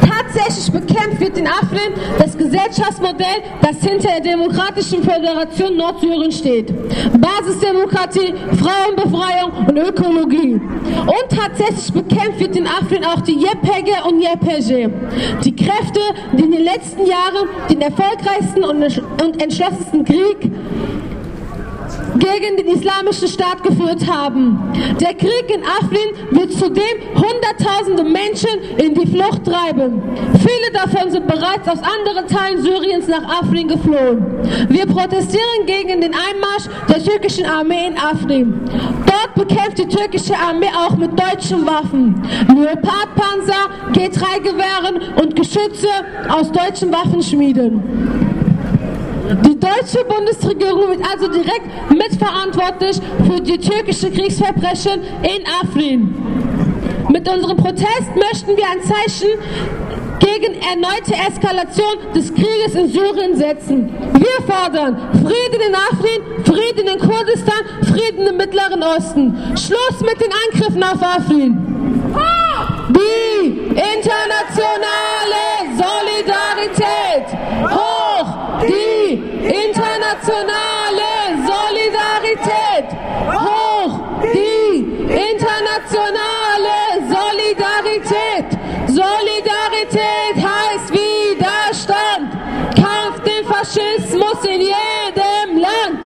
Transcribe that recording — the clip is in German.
Tatsächlich bekämpft wird in Afrin das Gesellschaftsmodell, das hinter der Demokratischen Föderation Nordsyrien steht. Basisdemokratie, Frauenbefreiung und Ökologie. Und tatsächlich bekämpft wird in Afrin auch die Yepege und Yepege. Die Kräfte, die in den letzten Jahren den erfolgreichsten und entschlossensten Krieg gegen den islamischen Staat geführt haben. Der Krieg in Afrin wird zudem Hunderttausende Menschen in die Flucht treiben. Viele davon sind bereits aus anderen Teilen Syriens nach Afrin geflohen. Wir protestieren gegen den Einmarsch der türkischen Armee in Afrin. Dort bekämpft die türkische Armee auch mit deutschen Waffen. Leopardpanzer, G3-Gewehren und Geschütze aus deutschen Waffenschmieden. Die deutsche Bundesregierung wird also direkt mitverantwortlich für die türkische Kriegsverbrechen in Afrin. Mit unserem Protest möchten wir ein Zeichen gegen erneute Eskalation des Krieges in Syrien setzen. Wir fordern Frieden in Afrin, Frieden in Kurdistan, Frieden im Mittleren Osten. Schluss mit den Angriffen auf Afrin. Die internationale Solidarität hoch, die